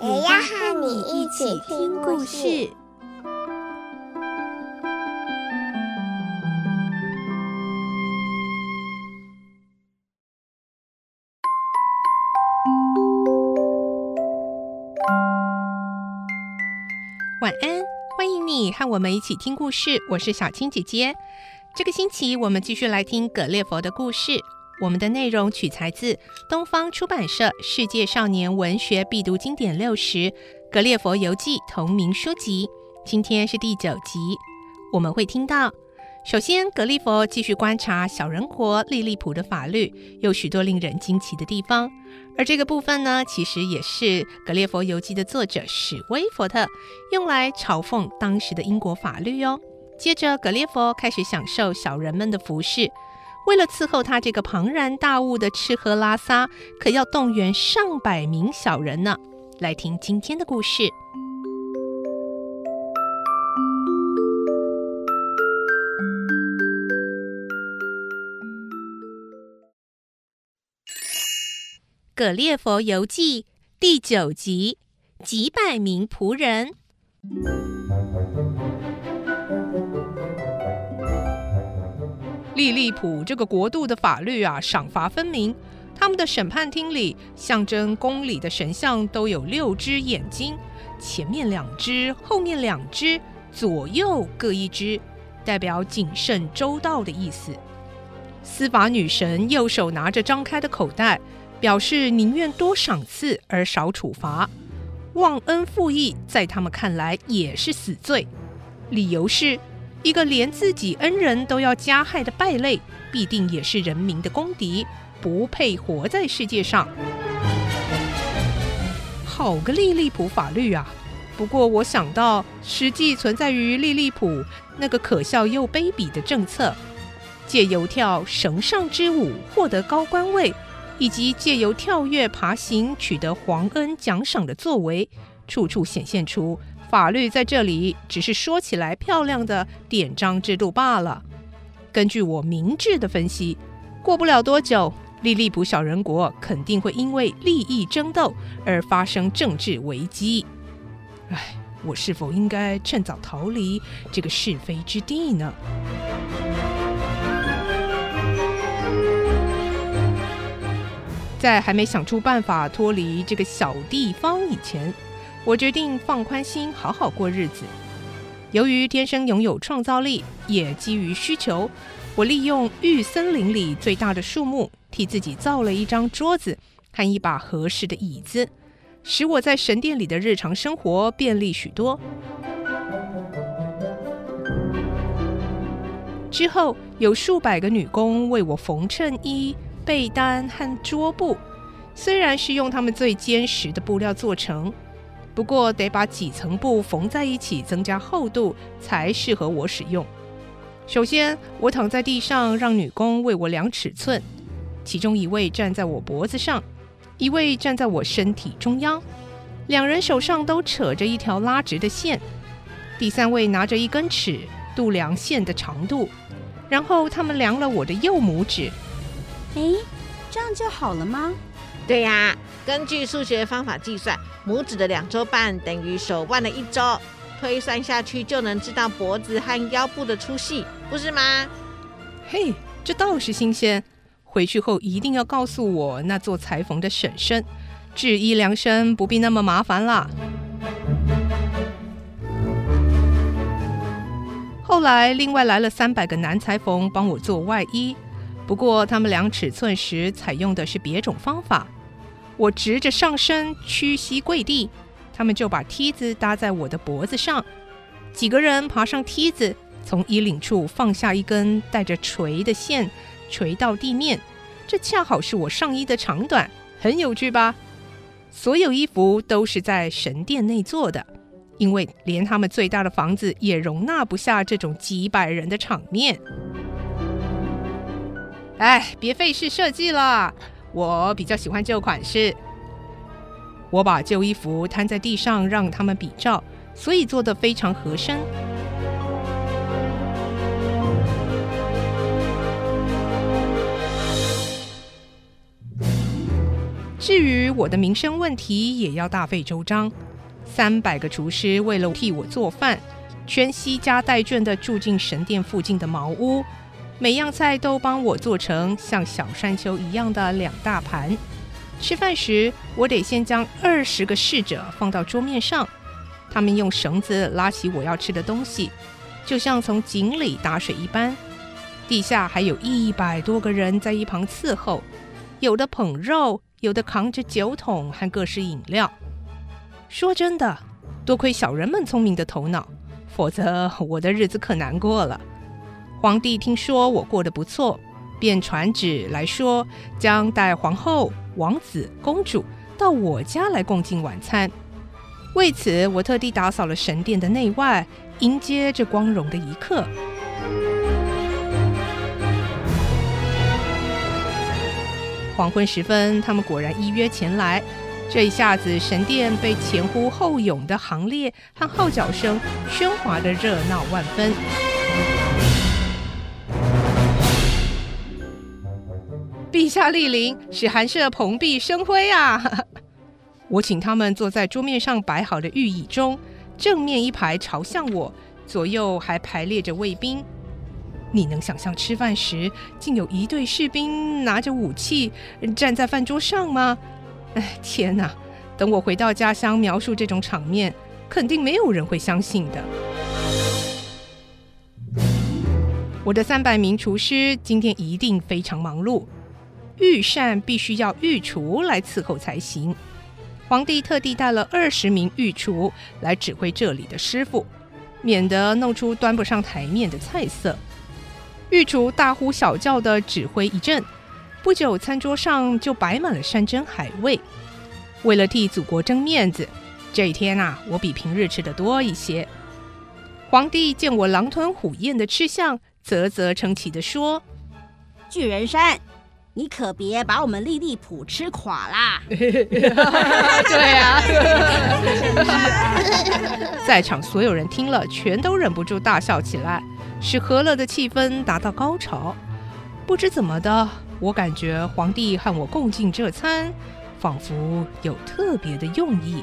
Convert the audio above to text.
也要和你一起听故事。晚安，欢迎你和我们一起听故事。我是小青姐姐。这个星期我们继续来听《葛列佛》的故事。我们的内容取材自东方出版社《世界少年文学必读经典六十》《格列佛游记》同名书籍。今天是第九集，我们会听到。首先，格列佛继续观察小人国利利普的法律，有许多令人惊奇的地方。而这个部分呢，其实也是《格列佛游记》的作者史威佛特用来嘲讽当时的英国法律哟。接着，格列佛开始享受小人们的服饰，为了伺候他这个庞然大物的吃喝拉撒，可要动员上百名小人呢。来听今天的故事。《葛列佛游记》第九集：几百名仆人。利利普这个国度的法律啊，赏罚分明。他们的审判厅里，象征公理的神像都有六只眼睛，前面两只，后面两只，左右各一只，代表谨慎周到的意思。司法女神右手拿着张开的口袋。表示宁愿多赏赐而少处罚，忘恩负义在他们看来也是死罪。理由是，一个连自己恩人都要加害的败类，必定也是人民的公敌，不配活在世界上。好个利利普法律啊！不过我想到，实际存在于利利普那个可笑又卑鄙的政策，借由跳绳上之舞获得高官位。以及借由跳跃、爬行取得皇恩奖赏的作为，处处显现出法律在这里只是说起来漂亮的典章制度罢了。根据我明智的分析，过不了多久，利利普小人国肯定会因为利益争斗而发生政治危机。唉，我是否应该趁早逃离这个是非之地呢？在还没想出办法脱离这个小地方以前，我决定放宽心，好好过日子。由于天生拥有创造力，也基于需求，我利用玉森林里最大的树木，替自己造了一张桌子和一把合适的椅子，使我在神殿里的日常生活便利许多。之后，有数百个女工为我缝衬衣。被单和桌布虽然是用他们最坚实的布料做成，不过得把几层布缝在一起，增加厚度才适合我使用。首先，我躺在地上，让女工为我量尺寸。其中一位站在我脖子上，一位站在我身体中央，两人手上都扯着一条拉直的线。第三位拿着一根尺度量线的长度，然后他们量了我的右拇指。哎，这样就好了吗？对呀，根据数学方法计算，拇指的两周半等于手腕的一周，推算下去就能知道脖子和腰部的粗细，不是吗？嘿，这倒是新鲜。回去后一定要告诉我那做裁缝的婶婶，制衣量身不必那么麻烦啦。后来，另外来了三百个男裁缝帮我做外衣。不过，他们量尺寸时采用的是别种方法。我直着上身，屈膝跪地，他们就把梯子搭在我的脖子上。几个人爬上梯子，从衣领处放下一根带着垂的线，垂到地面。这恰好是我上衣的长短，很有趣吧？所有衣服都是在神殿内做的，因为连他们最大的房子也容纳不下这种几百人的场面。哎，别费事设计了，我比较喜欢旧款式。我把旧衣服摊在地上让他们比照，所以做的非常合身。至于我的民生问题，也要大费周章。三百个厨师为了替我做饭，全息家带眷的住进神殿附近的茅屋，每样菜都帮我做成像小山丘一样的两大盘。吃饭时，我得先将二十个侍者放到桌面上，他们用绳子拉起我要吃的东西，就像从井里打水一般。地下还有一百多个人在一旁伺候，有的捧肉。有的扛着酒桶和各式饮料。说真的，多亏小人们聪明的头脑，否则我的日子可难过了。皇帝听说我过得不错，便传旨来说，将带皇后、王子、公主到我家来共进晚餐。为此，我特地打扫了神殿的内外，迎接这光荣的一刻。黄昏时分，他们果然依约前来。这一下子，神殿被前呼后拥的行列和号角声喧哗得热闹万分。陛下莅临，使寒舍蓬荜生辉啊！我请他们坐在桌面上摆好的御椅中，正面一排朝向我，左右还排列着卫兵。你能想象吃饭时竟有一队士兵拿着武器站在饭桌上吗？哎，天哪！等我回到家乡描述这种场面，肯定没有人会相信的。我的三百名厨师今天一定非常忙碌，御膳必须要御厨来伺候才行。皇帝特地带了二十名御厨来指挥这里的师傅，免得弄出端不上台面的菜色。御厨大呼小叫地指挥一阵，不久餐桌上就摆满了山珍海味。为了替祖国争面子，这一天啊，我比平日吃得多一些。皇帝见我狼吞虎咽的吃相，啧啧称奇地说：“巨人山，你可别把我们莉莉浦吃垮啦！” 对啊，在场所有人听了，全都忍不住大笑起来。使和乐的气氛达到高潮。不知怎么的，我感觉皇帝和我共进这餐，仿佛有特别的用意。